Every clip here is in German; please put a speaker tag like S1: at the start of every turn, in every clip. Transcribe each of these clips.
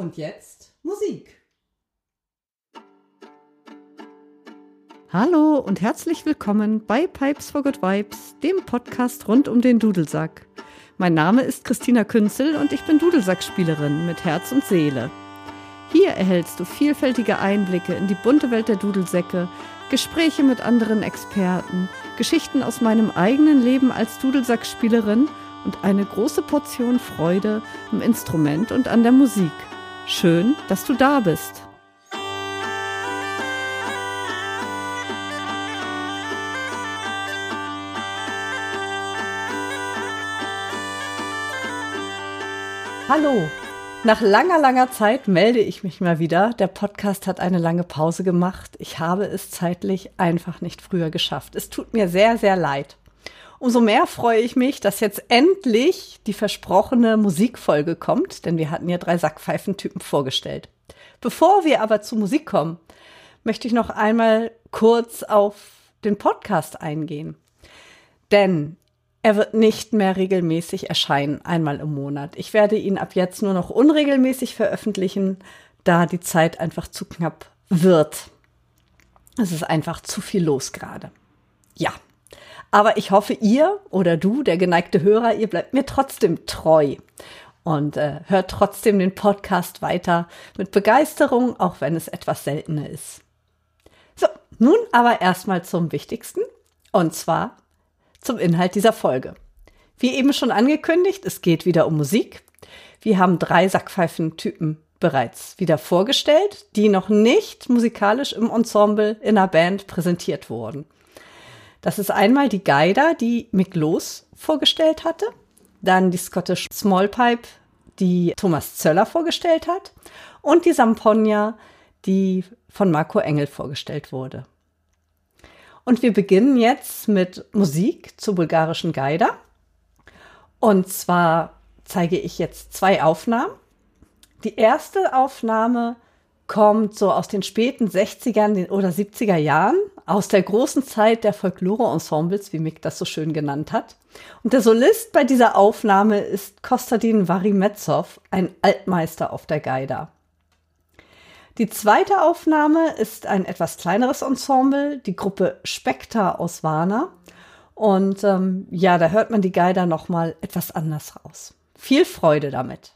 S1: Und jetzt Musik.
S2: Hallo und herzlich willkommen bei Pipes for Good Vibes, dem Podcast rund um den Dudelsack. Mein Name ist Christina Künzel und ich bin Dudelsackspielerin mit Herz und Seele. Hier erhältst du vielfältige Einblicke in die bunte Welt der Dudelsäcke, Gespräche mit anderen Experten, Geschichten aus meinem eigenen Leben als Dudelsackspielerin und eine große Portion Freude am Instrument und an der Musik. Schön, dass du da bist. Hallo, nach langer, langer Zeit melde ich mich mal wieder. Der Podcast hat eine lange Pause gemacht. Ich habe es zeitlich einfach nicht früher geschafft. Es tut mir sehr, sehr leid. Umso mehr freue ich mich, dass jetzt endlich die versprochene Musikfolge kommt, denn wir hatten ja drei Sackpfeifentypen vorgestellt. Bevor wir aber zur Musik kommen, möchte ich noch einmal kurz auf den Podcast eingehen. Denn er wird nicht mehr regelmäßig erscheinen, einmal im Monat. Ich werde ihn ab jetzt nur noch unregelmäßig veröffentlichen, da die Zeit einfach zu knapp wird. Es ist einfach zu viel los gerade. Ja. Aber ich hoffe, ihr oder du, der geneigte Hörer, ihr bleibt mir trotzdem treu und äh, hört trotzdem den Podcast weiter mit Begeisterung, auch wenn es etwas seltener ist. So, nun aber erstmal zum Wichtigsten. Und zwar zum Inhalt dieser Folge. Wie eben schon angekündigt, es geht wieder um Musik. Wir haben drei Sackpfeifentypen bereits wieder vorgestellt, die noch nicht musikalisch im Ensemble in einer Band präsentiert wurden. Das ist einmal die Geider, die Mick Loos vorgestellt hatte, dann die Scottish Smallpipe, die Thomas Zöller vorgestellt hat und die Samponia, die von Marco Engel vorgestellt wurde. Und wir beginnen jetzt mit Musik zu bulgarischen Geider. Und zwar zeige ich jetzt zwei Aufnahmen. Die erste Aufnahme kommt so aus den späten 60ern oder 70er Jahren, aus der großen Zeit der Folklore-Ensembles, wie Mick das so schön genannt hat. Und der Solist bei dieser Aufnahme ist Kostadin Varimetsov, ein Altmeister auf der Geida. Die zweite Aufnahme ist ein etwas kleineres Ensemble, die Gruppe Spectre aus Warna. Und ähm, ja, da hört man die Geider noch mal etwas anders raus. Viel Freude damit.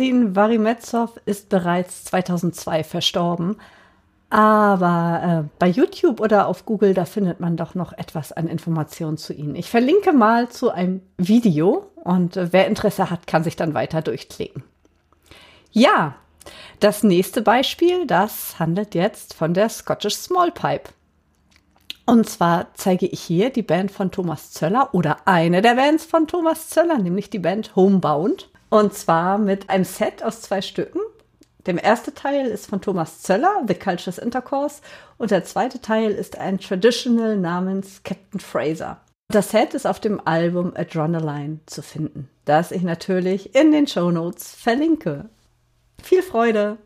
S2: Konstantin Varimetsov ist bereits 2002 verstorben. Aber äh, bei YouTube oder auf Google, da findet man doch noch etwas an Informationen zu ihnen. Ich verlinke mal zu einem Video und äh, wer Interesse hat, kann sich dann weiter durchklicken. Ja, das nächste Beispiel, das handelt jetzt von der Scottish Small Pipe. Und zwar zeige ich hier die Band von Thomas Zöller oder eine der Bands von Thomas Zöller, nämlich die Band Homebound. Und zwar mit einem Set aus zwei Stücken. Der erste Teil ist von Thomas Zöller, The Cultures Intercourse, und der zweite Teil ist ein Traditional namens Captain Fraser. Das Set ist auf dem Album Adrenaline zu finden, das ich natürlich in den Show Notes verlinke. Viel Freude!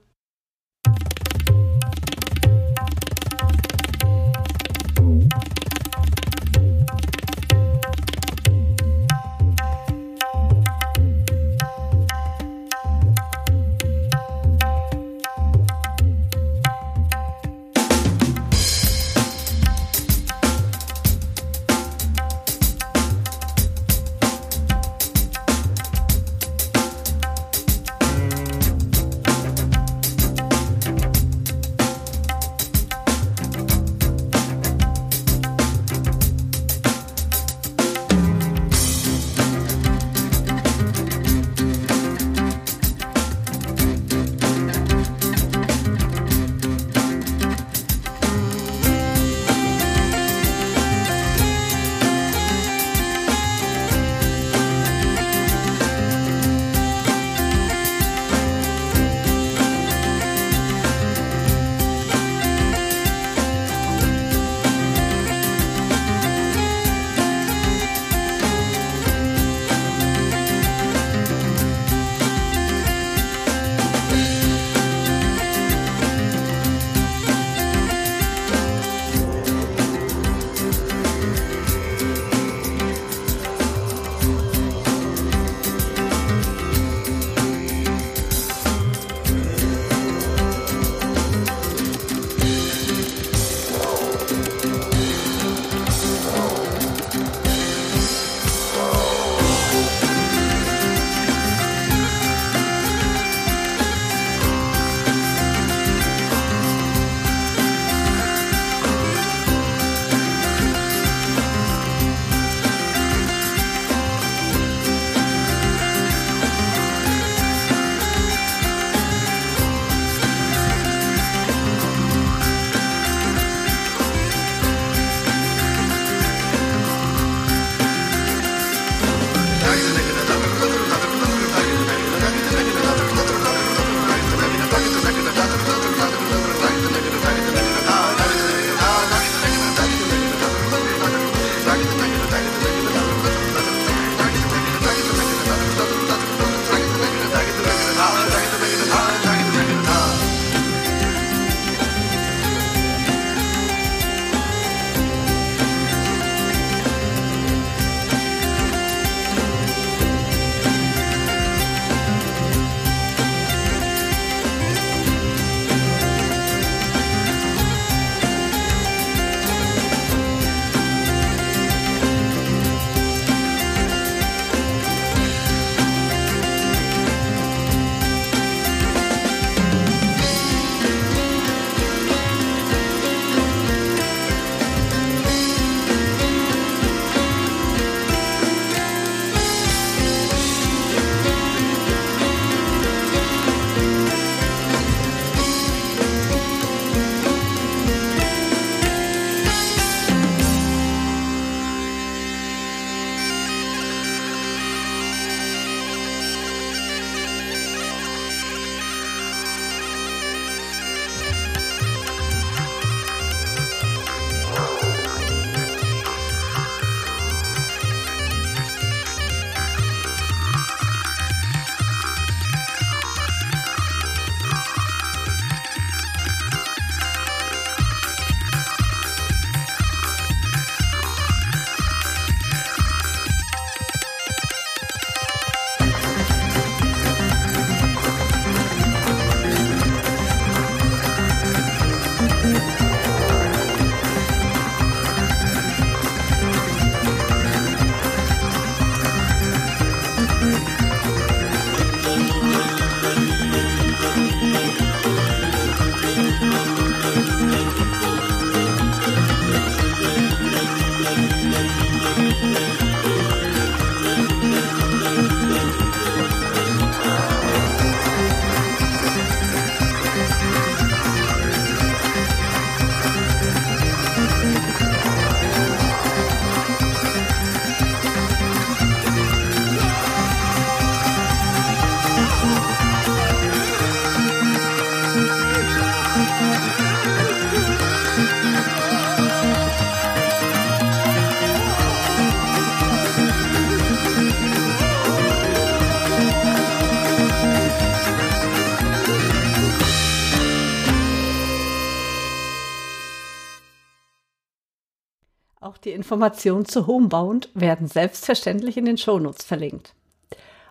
S2: Informationen zu Homebound werden selbstverständlich in den Shownotes verlinkt.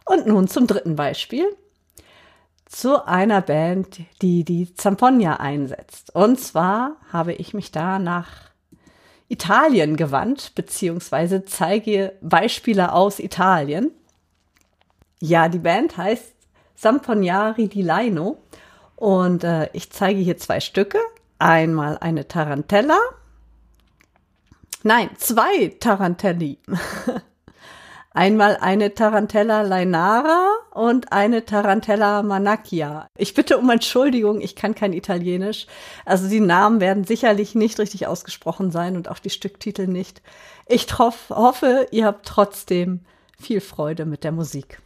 S2: Und nun zum dritten Beispiel. Zu einer Band, die die Zamponia einsetzt. Und zwar habe ich mich da nach Italien gewandt, beziehungsweise zeige Beispiele aus Italien. Ja, die Band heißt Zampognari di Laino und äh, ich zeige hier zwei Stücke. Einmal eine Tarantella. Nein, zwei Tarantelli. Einmal eine Tarantella Lainara und eine Tarantella Manacchia. Ich bitte um Entschuldigung, ich kann kein Italienisch. Also die Namen werden sicherlich nicht richtig ausgesprochen sein und auch die Stücktitel nicht. Ich hoffe, ihr habt trotzdem viel Freude mit der Musik.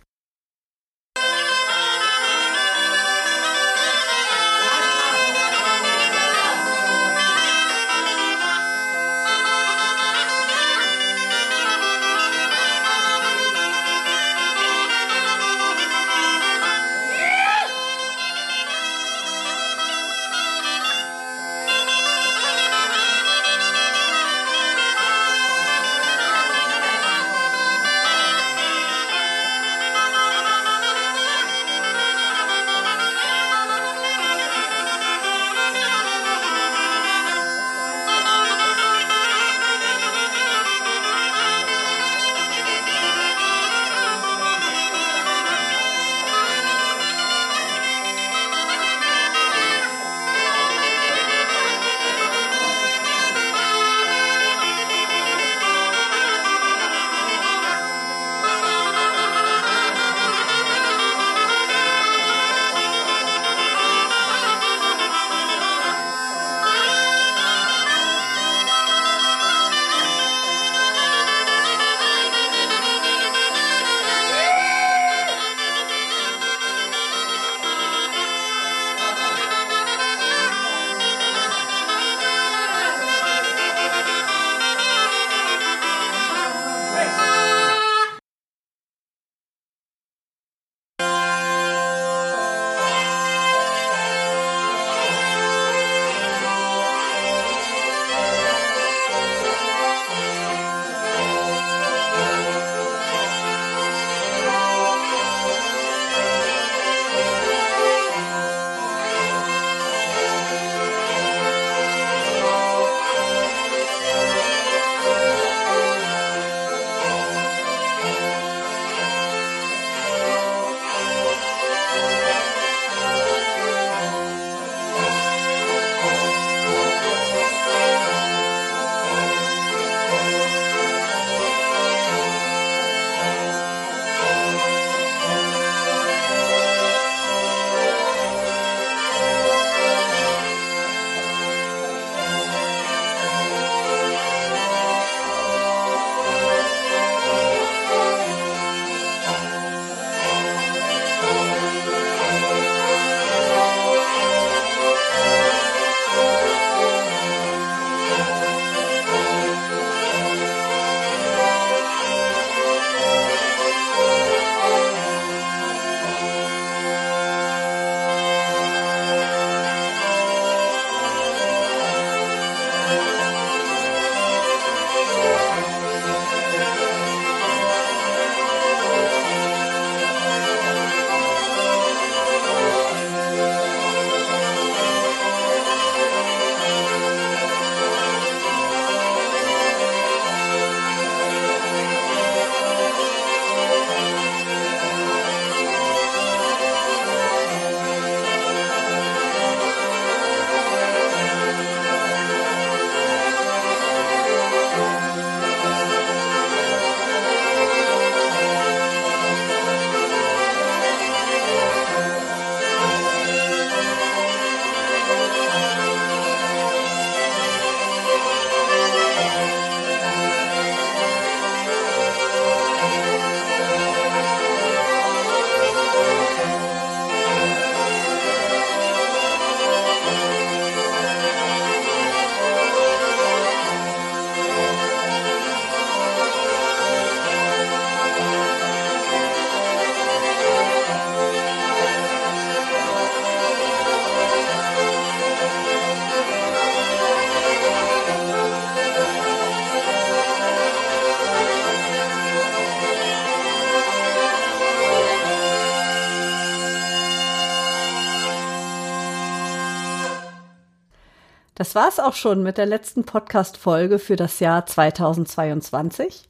S2: Das war's auch schon mit der letzten Podcast-Folge für das Jahr 2022.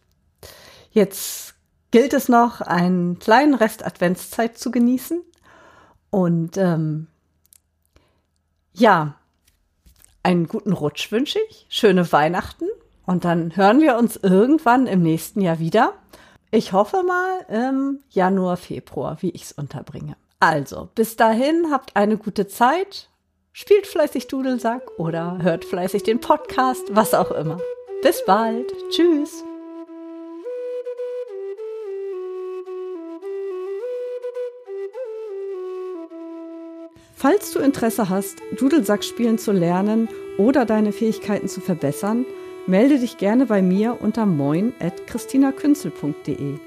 S2: Jetzt gilt es noch, einen kleinen Rest Adventszeit zu genießen. Und ähm, ja, einen guten Rutsch wünsche ich, schöne Weihnachten und dann hören wir uns irgendwann im nächsten Jahr wieder. Ich hoffe mal im Januar, Februar, wie ich es unterbringe. Also, bis dahin, habt eine gute Zeit, spielt fleißig Dudelsack oder hört fleißig den Podcast, was auch immer. Bis bald. Tschüss. Falls du Interesse hast, Dudelsack spielen zu lernen oder deine Fähigkeiten zu verbessern, melde dich gerne bei mir unter moin.christinakünzel.de.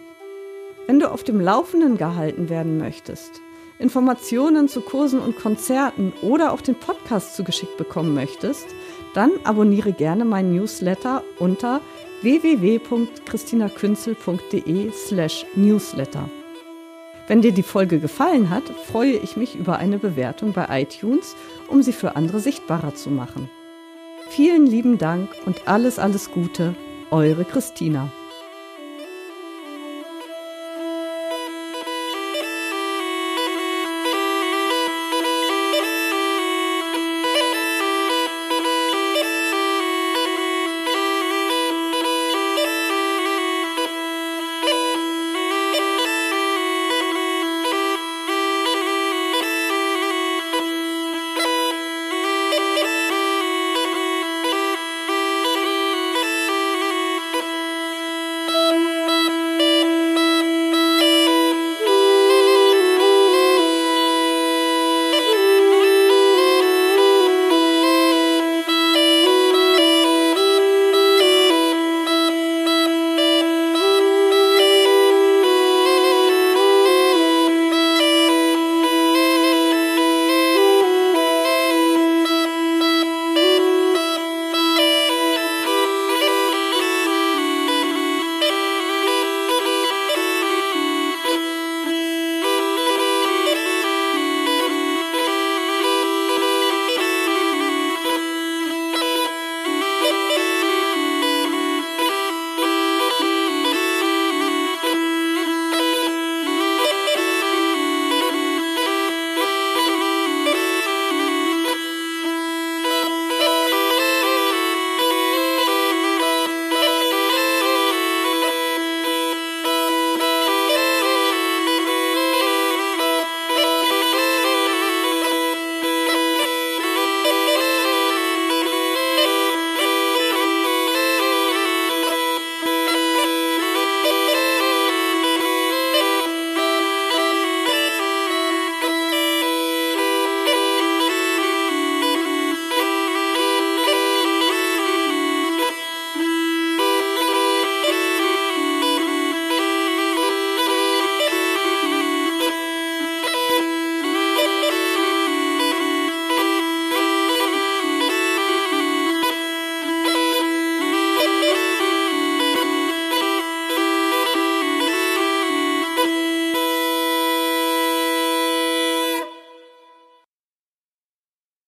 S2: Wenn du auf dem Laufenden gehalten werden möchtest, Informationen zu Kursen und Konzerten oder auch den Podcast zugeschickt bekommen möchtest, dann abonniere gerne meinen Newsletter unter www.christinakünzel.de slash newsletter. Wenn dir die Folge gefallen hat, freue ich mich über eine Bewertung bei iTunes, um sie für andere sichtbarer zu machen. Vielen lieben Dank und alles, alles Gute, eure Christina.